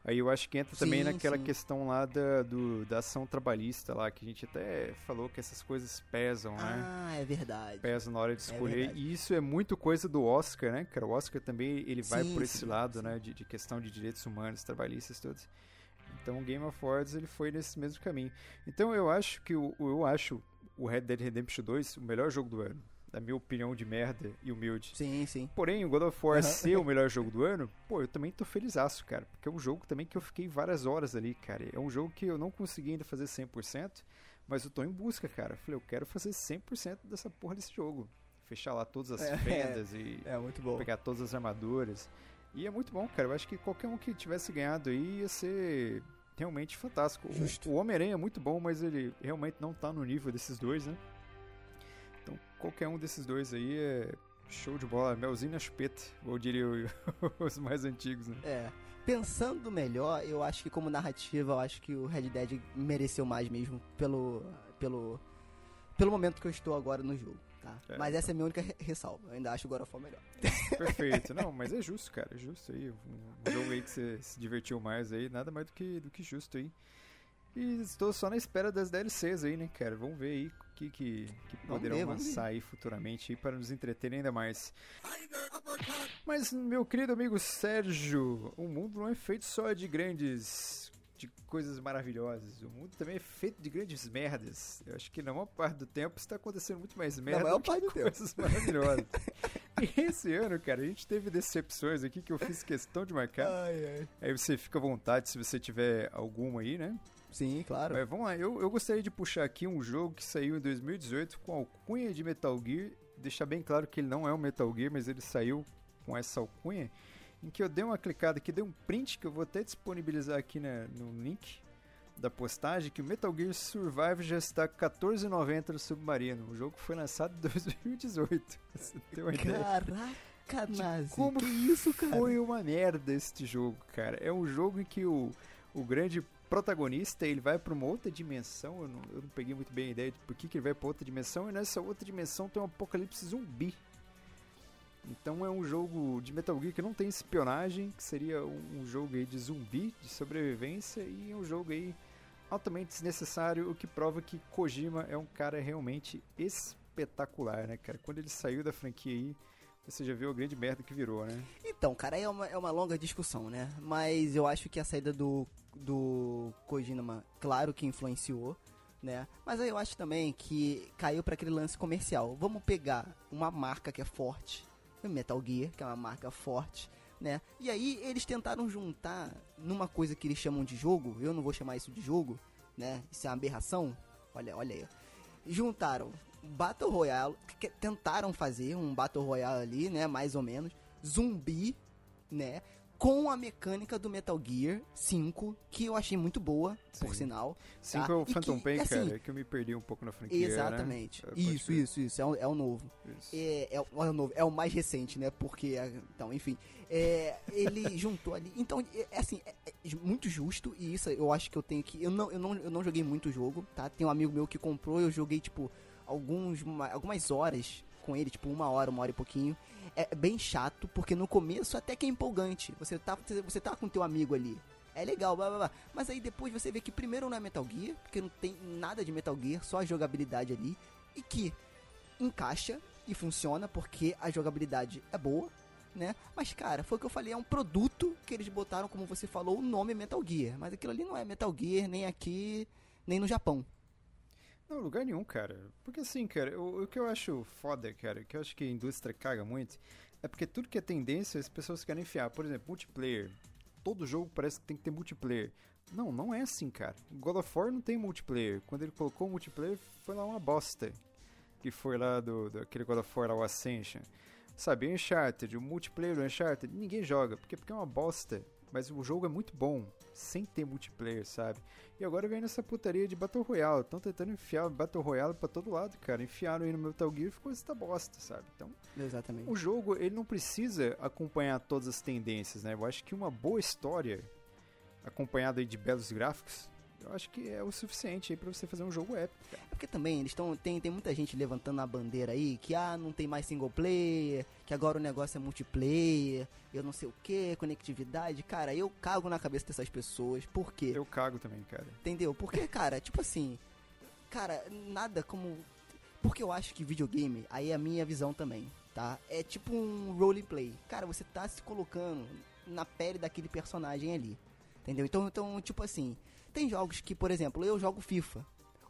Aí eu acho que entra também Sim, naquela sim. questão lá da, do, da ação trabalhista lá, que a gente até falou que essas coisas pesam, né? Ah, é verdade. pesa na hora de escolher. verdade. e isso é muito coisa do Oscar, né, cara? O Oscar também ele vai Sim, por esse lado, né, de, de questão de direitos humanos, trabalhistas todos. Então, o Game of Awards ele foi nesse mesmo caminho. Então, eu acho que o eu acho o Red Dead Redemption 2 o melhor jogo do ano, da minha opinião de merda e humilde. Sim, sim. Porém, o God of War Aham. ser o melhor jogo do ano, pô, eu também tô felizaço, cara. Porque é um jogo também que eu fiquei várias horas ali, cara. É um jogo que eu não consegui ainda fazer 100%, mas eu tô em busca, cara. Falei, eu quero fazer 100% dessa porra desse jogo. Fechar lá todas as É. fendas e É muito bom. pegar todas as armaduras. E é muito bom, cara. Eu acho que qualquer um que tivesse ganhado aí ia ser realmente fantástico. O- Justo. O Homem-Aranha é muito bom, mas ele realmente não tá no nível desses dois, né? Então, qualquer um desses dois aí é show de bola. Melzinho na chupeta, ou diria os mais antigos, né? É. Pensando melhor, eu acho que como narrativa, eu acho que o Red Dead mereceu mais mesmo pelo pelo pelo momento que eu estou agora no jogo, tá? É, Mas essa é a minha única re- ressalva. Eu ainda acho o God of War melhor. Perfeito. Não, mas é justo, cara. É justo aí. Um jogo aí que você se divertiu mais aí, nada mais do que, do que justo aí. E estou só na espera das DLCs aí, né, cara? Vamos ver aí o que, que, que poderão ver, lançar aí futuramente aí para nos entreterem ainda mais. Mas, meu querido amigo Sérgio, o mundo não é feito só de grandes. De coisas maravilhosas. O mundo também é feito de grandes merdas. Eu acho que na maior parte do tempo está acontecendo muito mais merda maior do que parte do tempo. coisas maravilhosas. e esse ano, cara, a gente teve decepções aqui que eu fiz questão de marcar. Ai, ai. Aí você fica à vontade se você tiver alguma aí, né? Sim, claro. Mas vamos lá, eu, eu gostaria de puxar aqui um jogo que saiu em 2018 com alcunha de Metal Gear. Deixar bem claro que ele não é um Metal Gear, mas ele saiu com essa alcunha. Em que eu dei uma clicada aqui, dei um print que eu vou até disponibilizar aqui na- no link da postagem, que o Metal Gear Survive já está R$14,90 no Submarino. O jogo foi lançado em 2018. Você tem uma ideia? Caraca, Nazi. como que isso, cara? Foi uma merda este jogo, cara. É um jogo em que o, o grande protagonista ele vai para uma outra dimensão. Eu não, eu não peguei muito bem a ideia de por que, que ele vai para outra dimensão. E nessa outra dimensão tem um apocalipse zumbi. Então é um jogo de Metal Gear que não tem espionagem, que seria um, jogo aí de zumbi, de sobrevivência, e um jogo aí altamente desnecessário, o que prova que Kojima é um cara realmente espetacular, né, cara? Quando ele saiu da franquia aí, você já viu a grande merda que virou, né? Então, cara, é uma, é uma longa discussão, né? Mas eu acho que a saída do, do Kojima, claro que influenciou, né? Mas aí eu acho também que caiu para aquele lance comercial. Vamos pegar uma marca que é forte, Metal Gear, que é uma marca forte, né? E aí eles tentaram juntar numa coisa que eles chamam de jogo, eu não vou chamar isso de jogo, né? Isso é uma aberração. Olha, olha aí. Juntaram Battle Royale, tentaram fazer um Battle Royale ali, né, mais ou menos, zumbi, né, com a mecânica do Metal Gear 5, que eu achei muito boa, Sim. por sinal. 5 tá? é o Phantom Pain, assim, cara, é que eu me perdi um pouco na franquia, Exatamente. né? É, pode Isso, isso, isso. É o, é o novo. Isso. É, é, o- é o novo. É o mais recente, né? Porque. a- Então, enfim. É, ele juntou ali. Então, é, é assim, é, é muito justo. E isso eu acho que eu tenho que. Eu não, eu não, eu não joguei muito o jogo, tá? Tem um amigo meu que comprou. Eu joguei, tipo, alguns, uma- algumas horas com ele, tipo, uma hora, uma hora e pouquinho. É bem chato, porque no começo até que é empolgante. Você tá, você tá com teu amigo ali. É legal, blá blá blá. Mas aí depois você vê que primeiro não é Metal Gear, porque não tem nada de Metal Gear, só a jogabilidade ali. E que encaixa e funciona porque a jogabilidade é boa, né? Mas cara, foi o que eu falei, é um produto que eles botaram, como você falou, o nome Metal Gear. Mas aquilo ali não é Metal Gear nem aqui, nem no Japão. Não, lugar nenhum, cara. Porque assim, cara, o, o que eu acho foda, cara, que eu acho que a indústria caga muito, é porque tudo que é tendência as pessoas querem enfiar. Por exemplo, multiplayer. Todo jogo parece que tem que ter multiplayer. Não, não é assim, cara. God of War não tem multiplayer. Quando ele colocou multiplayer, foi lá uma bosta. Que foi lá do, do aquele God of War, o Ascension. Sabe, Uncharted, o multiplayer do Uncharted, ninguém joga. Porque, porque é uma bosta. Mas o jogo é muito bom, sem ter multiplayer, sabe? E agora vem nessa putaria de Battle Royale. Estão tentando enfiar Battle Royale pra todo lado, cara. Enfiaram aí no Metal Gear e ficou essa bosta, sabe? Então, Exatamente. o jogo, ele não precisa acompanhar todas as tendências, né? Eu acho que uma boa história, acompanhada aí de belos gráficos, eu acho que é o suficiente aí pra você fazer um jogo épico, cara. É porque também eles estão. Tem, tem muita gente levantando a bandeira aí que ah, não tem mais single player, que agora o negócio é multiplayer, eu não sei o que, conectividade. Cara, eu cago na cabeça dessas pessoas. Por quê? Eu cago também, cara. Entendeu? Porque, cara, tipo assim. Cara, nada como. Porque eu acho que videogame, aí é a minha visão também, tá? É tipo um roleplay. Cara, você tá se colocando na pele daquele personagem ali. Entendeu? Então, então, tipo assim, tem jogos que, por exemplo, eu jogo FIFA.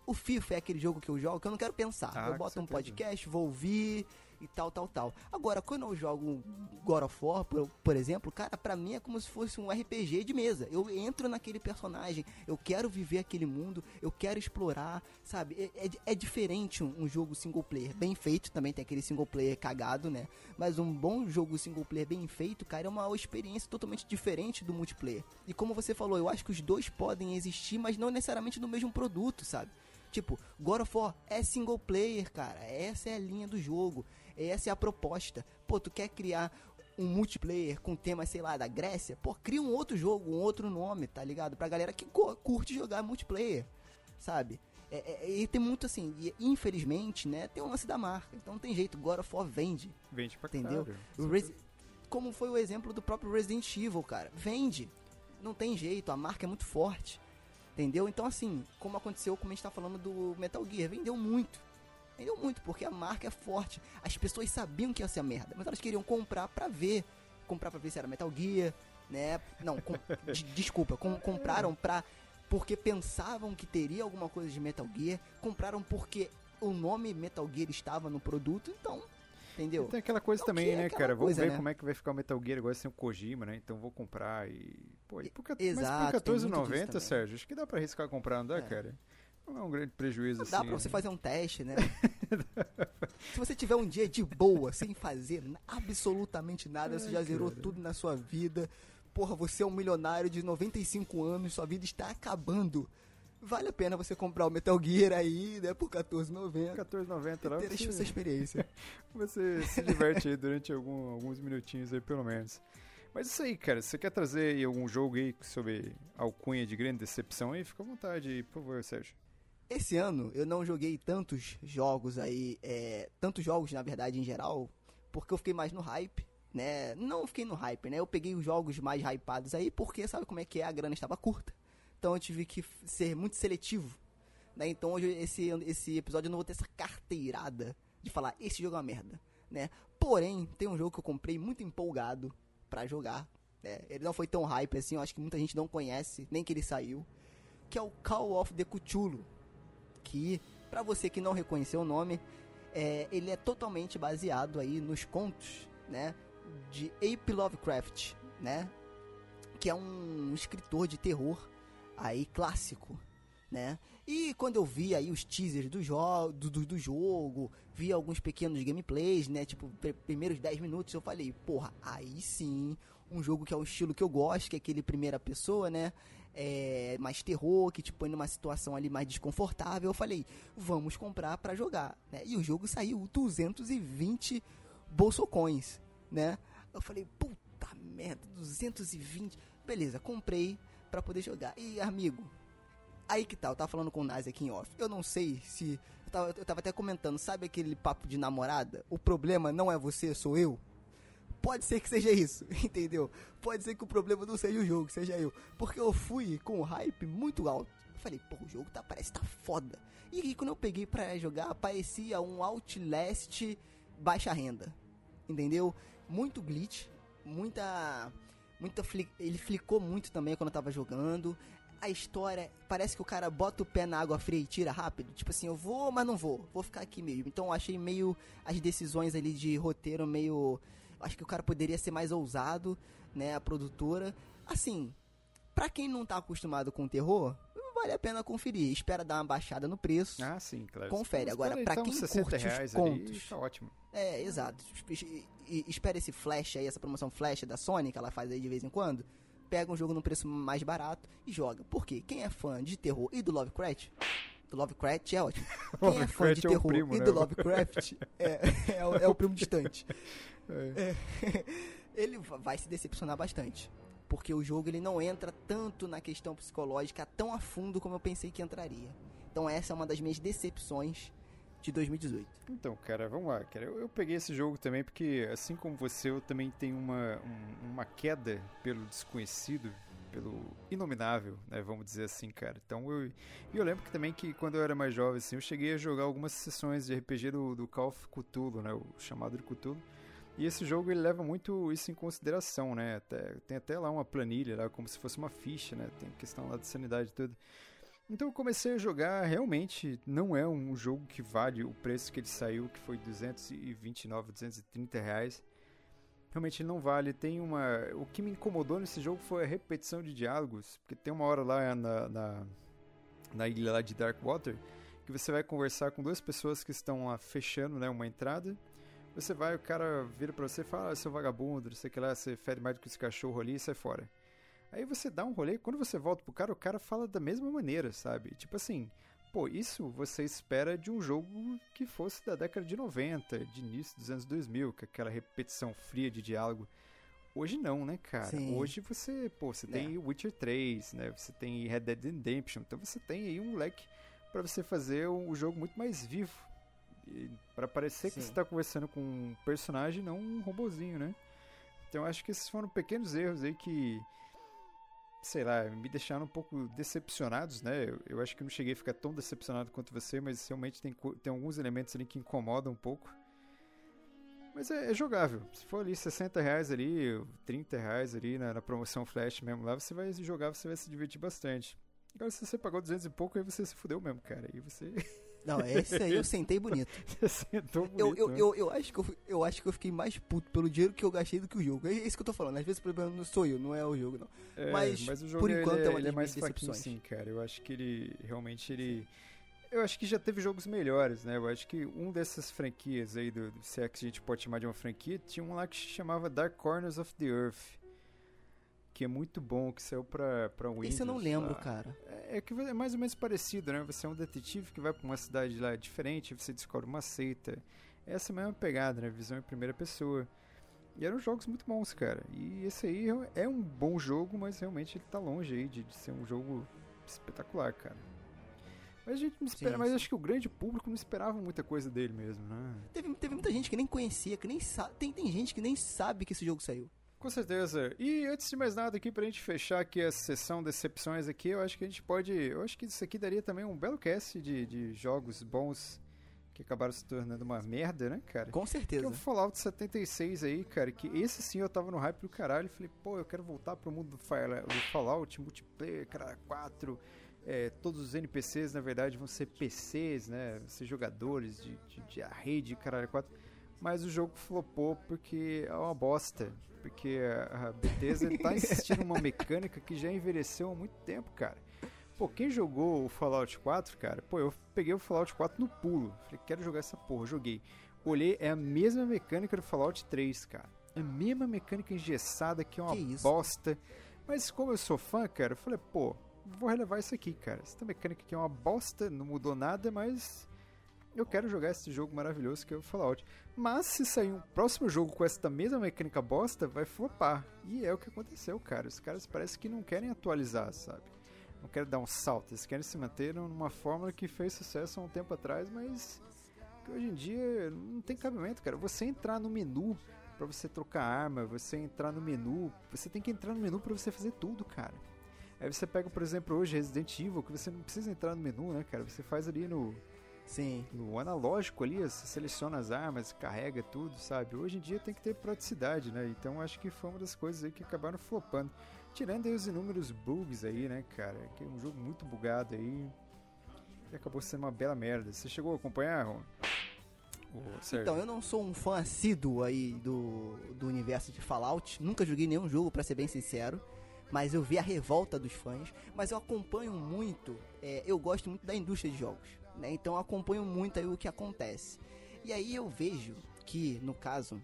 O FIFA é aquele jogo que eu jogo que eu não quero pensar. Ah, eu boto um podcast, vou ouvir e tal, tal, tal. Agora, quando eu jogo God of War, por, por exemplo, cara, pra mim é como se fosse um RPG de mesa. Eu entro naquele personagem, eu quero viver aquele mundo, eu quero explorar, sabe? É, é, é diferente um, um jogo single player. Bem feito, também tem aquele single player cagado, né? Mas um bom jogo single player bem feito, cara, é uma experiência totalmente diferente do multiplayer. E como você falou, eu acho que os dois podem existir, mas não necessariamente no mesmo produto, sabe? Tipo, God of War é single player, cara. Essa é a linha do jogo. Essa é a proposta. Pô, tu quer criar um multiplayer com tema, sei lá, da Grécia? Pô, cria um outro jogo, um outro nome, tá ligado? Pra galera que curte jogar multiplayer, sabe? É, é, e tem muito assim, e, infelizmente, né, tem o lance da marca. Então não tem jeito, God of War vende. Vende pra Entendeu? Como foi o exemplo do próprio Resident Evil, cara. Vende. Não tem jeito, a marca é muito forte. Entendeu? Então, assim, como aconteceu, como a gente tá falando do Metal Gear, vendeu muito. Vendeu muito, porque a marca é forte. As pessoas sabiam que ia ser a merda, mas elas queriam comprar pra ver. Comprar pra ver se era Metal Gear, né? Não, com- de- desculpa, com- compraram pra. Porque pensavam que teria alguma coisa de Metal Gear. Compraram porque o nome Metal Gear estava no produto, então. Entendeu? E tem aquela coisa Então, também, é né, cara? Vamos coisa, ver né? como é que vai ficar o Metal Gear agora sem o Kojima, né? Então vou comprar e. Pô, e por, Exato, mas por tem muito disso R$14,90, também. Sérgio? Acho que dá pra arriscar comprar, não dá, É. cara? Não é um grande prejuízo assim. Dá pra né? você fazer um teste, né? Se você tiver um dia de boa, sem fazer absolutamente nada, você já zerou tudo na sua vida. Porra, você é um milionário de 95 anos, sua vida está acabando. Vale a pena você comprar o Metal Gear aí, né, por R$14,90. R$14,90 lá Ter essa você, experiência. você se diverte aí durante algum- alguns minutinhos aí, pelo menos. Mas isso aí, cara. Se você quer trazer aí algum jogo aí sobre alcunha de grande decepção aí, fica à vontade aí, por favor, Sérgio. Esse ano eu não joguei tantos jogos aí, é, tantos jogos na verdade em geral, porque eu fiquei mais no hype, né? Não fiquei no hype, né? Eu peguei os jogos mais hypados aí, porque sabe como é que é? A grana estava curta. Então eu tive que ser muito seletivo. Né? Então hoje esse, esse episódio eu não vou ter essa carteirada de falar, esse jogo é uma merda. Né? Porém, tem um jogo que eu comprei muito empolgado para jogar. Né? Ele não foi tão hype assim, eu acho que muita gente não conhece, nem que ele saiu. Que é o Call of the Cthulhu. Que, para você que não reconheceu o nome, é, ele é totalmente baseado aí nos contos, né? De Ape Lovecraft, né? Que é um escritor de terror aí clássico, né? E quando eu vi aí os teasers do, jo do, do, do jogo, vi alguns pequenos gameplays, né? Tipo, primeiros 10 minutos, eu falei, porra, aí sim, um jogo que é o estilo que eu gosto, que é aquele primeira pessoa, né? É, mais terror, que te põe numa situação ali mais desconfortável. Eu falei, vamos comprar para jogar, né? E o jogo saiu 220 bolsocões, né? Eu falei, puta merda, 220. Beleza, comprei para poder jogar. E amigo, aí que tá, eu tava falando com o Nazi aqui em off. Eu não sei se. Eu tava, eu tava até comentando, sabe aquele papo de namorada? O problema não é você, sou eu? Pode ser que seja isso, entendeu? Pode ser que o problema não seja o jogo, seja eu. Porque eu fui com o hype muito alto. Eu falei, pô, o jogo tá, parece tá foda. E aí, quando eu peguei pra jogar, parecia um Outlast baixa renda. Entendeu? Muito glitch, muita Muita fli ele flicou muito também quando eu tava jogando. A história, parece que o cara bota o pé na água fria e tira rápido. Tipo assim, eu vou, mas não vou. Vou ficar aqui mesmo. Então eu achei meio as decisões ali de roteiro meio acho que o cara poderia ser mais ousado, né, a produtora. Assim, para quem não tá acostumado com terror, vale a pena conferir. Espera dar uma baixada no preço. Ah, sim, claro. Confere. Agora, para então, quem curte os contos... Ali, tá ótimo. É, exato. Espera esse flash aí, essa promoção flash da Sony, que ela faz aí de vez em quando. Pega um jogo num preço mais barato e joga. Por quê? Quem é fã de terror e do Lovecraft do Lovecraft é ótimo. Quem é fã de é terror é primo, e né? do Lovecraft é, é, o, é, o primo distante. É. é. ele vai se decepcionar bastante porque o jogo ele não entra tanto na questão psicológica tão a fundo como eu pensei que entraria. Então essa é uma das minhas decepções de 2018. Então, cara, vamos lá, cara. Eu, eu peguei esse jogo também porque, assim como você, eu também tenho uma, um, uma queda pelo desconhecido, pelo inominável, né? Vamos dizer assim, cara. Então eu, eu lembro que também que quando eu era mais jovem, assim, eu cheguei a jogar algumas sessões de RPG do, do Call of Cthulhu, né? O chamado de Cthulhu. E esse jogo ele leva muito isso em consideração, né? Até, tem até lá uma planilha, lá, como se fosse uma ficha, né? Tem questão lá de sanidade e tudo. Então eu comecei a jogar, realmente não é um jogo que vale o preço que ele saiu, que foi 229, 230 reais. Realmente não vale. Tem uma. O que me incomodou nesse jogo foi a repetição de diálogos, porque tem uma hora lá na, na, na ilha lá de Darkwater que você vai conversar com duas pessoas que estão lá fechando né, uma entrada você vai, o cara vira pra você e fala, ah, seu vagabundo, não sei o que lá, você fede mais do que esse cachorro ali e sai fora. Aí você dá um rolê, quando você volta pro cara, o cara fala da mesma maneira, sabe? Tipo assim, pô, isso você espera de um jogo que fosse da década de 90, de início dos anos 2000, com aquela repetição fria de diálogo. Hoje não, né, cara? Sim. Hoje você, pô, você é. tem Witcher 3, né? Você tem Red Dead Redemption, então você tem aí um leque para você fazer o jogo muito mais vivo para parecer Sim. que você está conversando com um personagem, não um robozinho, né? Então acho que esses foram pequenos erros aí que, sei lá, me deixaram um pouco decepcionados, né? Eu, eu acho que não cheguei a ficar tão decepcionado quanto você, mas realmente tem, tem alguns elementos ali que incomodam um pouco. Mas é, é, jogável. Se for ali 60 reais ali, 30 reais ali na, na, promoção Flash mesmo lá, você vai jogar, você vai se divertir bastante. Agora, se você pagou 200 e pouco, aí você se fudeu mesmo, cara. Aí você. Não, esse aí eu sentei bonito. Sentou bonito. Eu, eu, né? eu, eu, acho que eu, eu acho que eu fiquei mais puto pelo dinheiro que eu gastei do que o jogo. É isso que eu tô falando. Às vezes o problema não sou eu, não é o jogo, não. É, mas, mas o jogo por enquanto ele, é uma ele é mais fraquinho sim, cara. Eu acho que ele realmente ele. Eu acho que já teve jogos melhores, né? Eu acho que um dessas franquias aí, do, se é que a gente pode chamar de uma franquia, tinha um lá que se chamava Dark Corners of the Earth que é muito bom, que saiu pra, pra Windows. Esse eu não lembro, lá. cara. É, é, que é mais ou menos parecido, né? Você é um detetive que vai pra uma cidade lá diferente, você descobre uma seita. Essa é a mesma pegada, né? Visão em primeira pessoa. E eram jogos muito bons, cara. E esse aí é um bom jogo, mas realmente ele tá longe aí de, de ser um jogo espetacular, cara. Mas a gente não espera, Sim, mas sim. acho que o grande público não esperava muita coisa dele mesmo, né? Teve, teve muita gente que nem conhecia, que nem sabe. Tem, tem gente que nem sabe que esse jogo saiu. Com certeza. E antes de mais nada aqui, pra gente fechar aqui a sessão decepções aqui, eu acho que a gente pode. Eu acho que isso aqui daria também um belo cast de, de jogos bons que acabaram se tornando uma merda, né, cara? Com Que é certeza. o Fallout 76 aí, cara, que esse sim eu tava no hype do caralho. Falei, pô, eu quero voltar pro mundo do, Fallout, multiplayer, cara, 4. É, todos os NPCs, na verdade, vão ser PCs, né? Vão ser jogadores de, de, de a rede, caralho, 4. Mas o jogo flopou porque é uma bosta. Porque a Bethesda tá insistindo numa mecânica que já envelheceu há muito tempo, cara. Pô, quem jogou o Fallout 4, cara, pô, eu peguei o Fallout 4 no pulo. Falei, quero jogar essa porra, joguei. Olhei, é a mesma mecânica do Fallout 3, cara. É a mesma mecânica engessada que é uma Que bosta. Mas como eu sou fã, cara, eu falei, pô, vou relevar isso aqui, cara. Essa mecânica aqui é uma bosta, não mudou nada, mas eu quero jogar esse jogo maravilhoso que é o Fallout. Mas se sair um próximo jogo com essa mesma mecânica bosta, vai flopar. E é o que aconteceu, cara. Os caras parece que não querem atualizar, sabe? Não querem dar um salto, eles querem se manter numa fórmula que fez sucesso há um tempo atrás, mas que hoje em dia não tem cabimento, cara. Você entrar no menu pra você trocar arma, você entrar no menu, você tem que entrar no menu pra você fazer tudo, cara. Aí você pega, por exemplo, hoje Resident Evil, que você não precisa entrar no menu, né, cara? Você faz ali no, Sim. no analógico ali, você seleciona as armas, carrega tudo, sabe? Hoje em dia tem que ter praticidade, né? Então acho que foi uma das coisas aí que acabaram flopando. Tirando aí os inúmeros bugs aí, né, cara? Que é um jogo muito bugado aí. E acabou sendo uma bela merda. Você chegou a acompanhar, Ron? O? Então, eu não sou um fã assíduo aí do, do universo de Fallout. Nunca joguei nenhum jogo, pra ser bem sincero. Mas eu vi a revolta dos fãs. Mas eu acompanho muito. é, eu gosto muito da indústria de jogos. Né? Então eu acompanho muito aí o que acontece. E aí eu vejo que, no caso,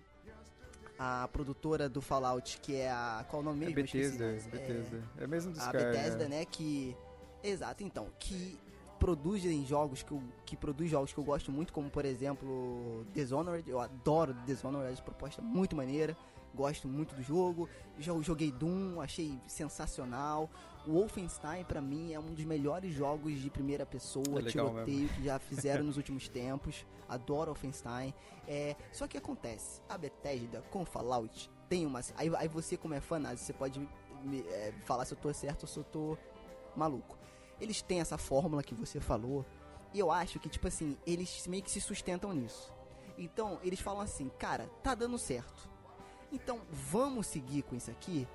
a produtora do Fallout, que é a. Qual o nome é mesmo? Esqueci, Bethesda, mas, é, Bethesda. É, mesmo dos a. Bethesda, né, que exato, então, que produzem jogos que eu, que produz jogos que eu gosto muito, como por exemplo, Dishonored, eu adoro Dishonored, proposta muito maneira, gosto muito do jogo. Já joguei Doom, achei sensacional. O Wolfenstein pra mim é um dos melhores jogos de primeira pessoa, É tiroteio que já fizeram nos últimos tempos. Adoro Wolfenstein. É, só que acontece, a Bethesda com Fallout tem uma. Aí, aí você, como é fã, Nazi, você pode me, é, falar se eu tô certo ou se eu tô maluco. Eles têm essa fórmula que você falou. E eu acho que, tipo assim, eles meio que se sustentam nisso. Então, eles falam assim, cara, tá dando certo. Então, vamos seguir com isso aqui.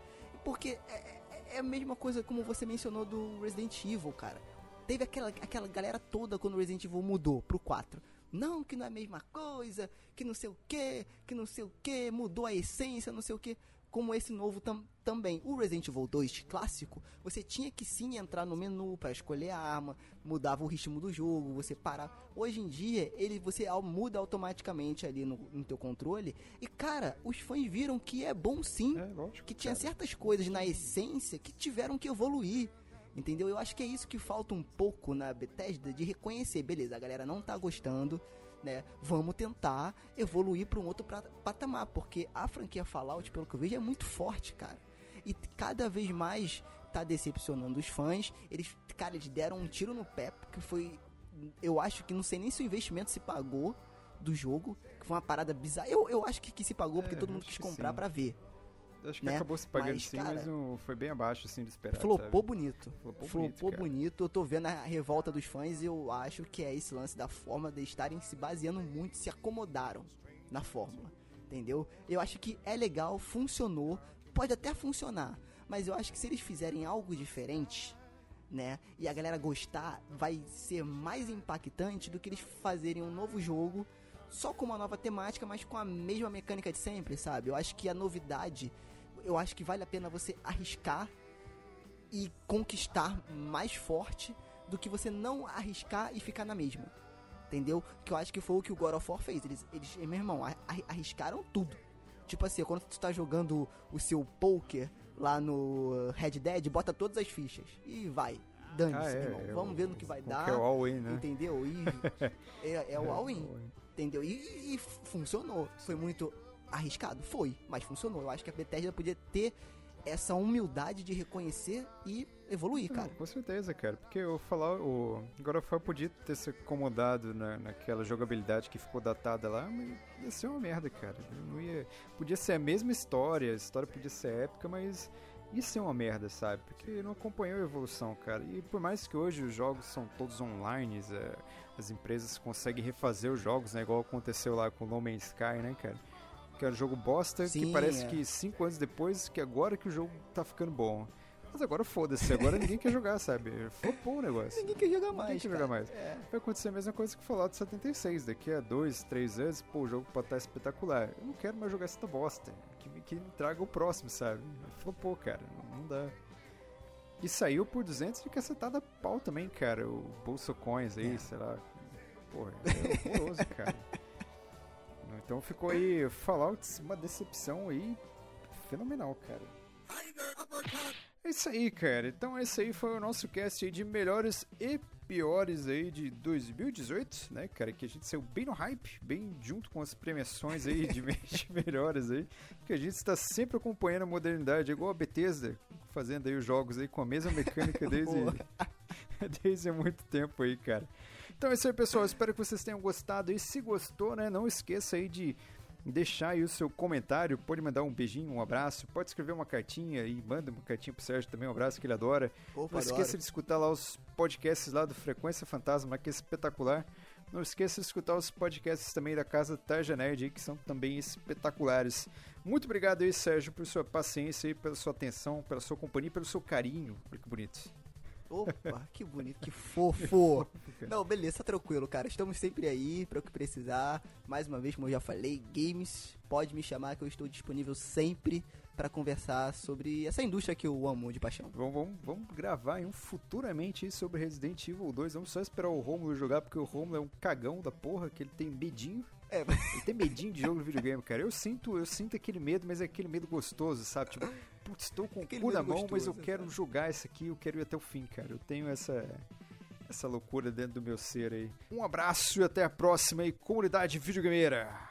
Porque é, é- é a mesma coisa como você mencionou do Resident Evil, cara. Teve aquela, aquela galera toda quando o Resident Evil mudou pro 4. Não, que não é a mesma coisa, que não sei o que, que não sei o que, mudou a essência, não sei o que. Como esse novo tam, também. O Resident Evil 2 clássico, você tinha que sim entrar no menu para escolher a arma, mudava o ritmo do jogo, você parar. Hoje em dia, ele você muda automaticamente ali no, no teu controle. E cara, os fãs viram que é bom sim É, lógico. que tinha cara. certas coisas na essência que tiveram que evoluir. Entendeu? Eu acho que é isso que falta um pouco na Bethesda de reconhecer, beleza, a galera não tá gostando, né? Vamos tentar evoluir para um outro patamar, porque a franquia Fallout, pelo que eu vejo, é muito forte, cara. E cada vez mais tá decepcionando os fãs. Eles, cara, eles deram um tiro no pé, porque foi eu acho que não sei nem se o investimento se pagou do jogo, que foi uma parada bizarra. Eu, eu acho que, que se pagou porque É, todo mundo quis comprar pra ver. Acho que né? acabou se pagando Mas, sim, cara, mas não, foi bem abaixo assim do esperado. Flopou sabe? bonito. Flopou Flopou bonito, bonito. Eu tô vendo a revolta dos fãs e eu acho que é esse lance da forma de estarem se baseando muito, se acomodaram na fórmula. Entendeu? Eu acho que é legal, funcionou, pode até funcionar, mas eu acho que se eles fizerem algo diferente, né, e a galera gostar, vai ser mais impactante do que eles fazerem um novo jogo só com uma nova temática, mas com a mesma mecânica de sempre, sabe? Eu acho que a novidade, eu acho que vale a pena você arriscar e conquistar mais forte do que você não arriscar e ficar na mesma. Entendeu? Que eu acho que foi o que o God of War fez. Eles, eles meu irmão, ar- ar- arriscaram tudo. Tipo assim, quando tu tá jogando o seu poker lá no Red Dead, bota todas as fichas e vai. Dane-se, Ah, é, irmão. é Vamos ver no que vai dar. É o all-in, né? Entendeu? E é, é o all-in. all-in. Entendeu? E, e- funcionou. Foi muito arriscado? Foi, mas funcionou. Eu acho que a Bethesda podia ter essa humildade de reconhecer e evoluir, cara. Não, com certeza, cara. Porque o falar, o God of War podia ter se acomodado na, naquela jogabilidade que ficou datada lá, mas ia ser uma merda, cara. Não ia, podia ser a mesma história, a história podia ser épica, mas ia ser uma merda, sabe? Porque não acompanhou a evolução, cara. E por mais que hoje os jogos são todos online, é, as empresas conseguem refazer os jogos, né? Igual aconteceu lá com No Man's Sky, né, cara? Que era um jogo bosta, Sim, que parece é. que cinco anos depois, que agora que o jogo tá ficando bom. Mas agora foda-se, agora ninguém quer jogar, sabe? Flopou o negócio. Ninguém quer jogar mais. Ninguém quer cara. jogar mais. É. Vai acontecer a mesma coisa que o Fallout 76. Daqui a dois, três anos, pô, o jogo pode estar espetacular. Eu não quero mais jogar essa bosta. Que, me- que me traga o próximo, sabe? Flopou, cara. Não, não dá. E saiu por 200 de cacetada pau também, cara. O Bolsa Coins aí, É. sei lá. Porra, é horroroso, cara. Então ficou aí Fallout, uma decepção aí fenomenal, cara. É isso aí, cara. Então esse aí foi o nosso cast de melhores e piores aí de 2018, né, cara? Que a gente saiu bem no hype, bem junto com as premiações aí de, me- de melhores aí. Que a gente está sempre acompanhando a modernidade, igual a Bethesda, fazendo aí os jogos aí com a mesma mecânica desde, desde muito tempo aí, cara. Então é isso aí, pessoal. Espero que vocês tenham gostado. E se gostou, né, não esqueça aí de deixar aí o seu comentário. Pode mandar um beijinho, um abraço. Pode escrever uma cartinha e manda uma cartinha pro Sérgio também. Um abraço que ele adora. Opa, não esqueça adoro. de escutar lá os podcasts lá do Frequência Fantasma, que é espetacular. Não esqueça de escutar os podcasts também da Casa Tarja Nerd, que são também espetaculares. Muito obrigado aí, Sérgio, por sua paciência e pela sua atenção, pela sua companhia e pelo seu carinho. Olha que bonito. Opa, que bonito, que fofo. Não, beleza, tranquilo, cara. Estamos sempre aí para o que precisar. Mais uma vez, como eu já falei, games, pode me chamar que eu estou disponível sempre para conversar sobre essa indústria que eu amo de paixão. Vamos, vamos, vamos gravar um futuramente sobre Resident Evil 2. Vamos só esperar o Romulo jogar, porque o Romulo é um cagão da porra, que ele tem medinho. É, Ele tem medinho de jogo de videogame, cara. Eu sinto, eu sinto aquele medo, mas é aquele medo gostoso, sabe? Tipo, putz, estou com o cu na mão, mas eu quero exato. jogar isso aqui, eu quero ir até o fim, cara. Eu tenho essa essa loucura dentro do meu ser aí. Um abraço e até a próxima aí, comunidade videogameira.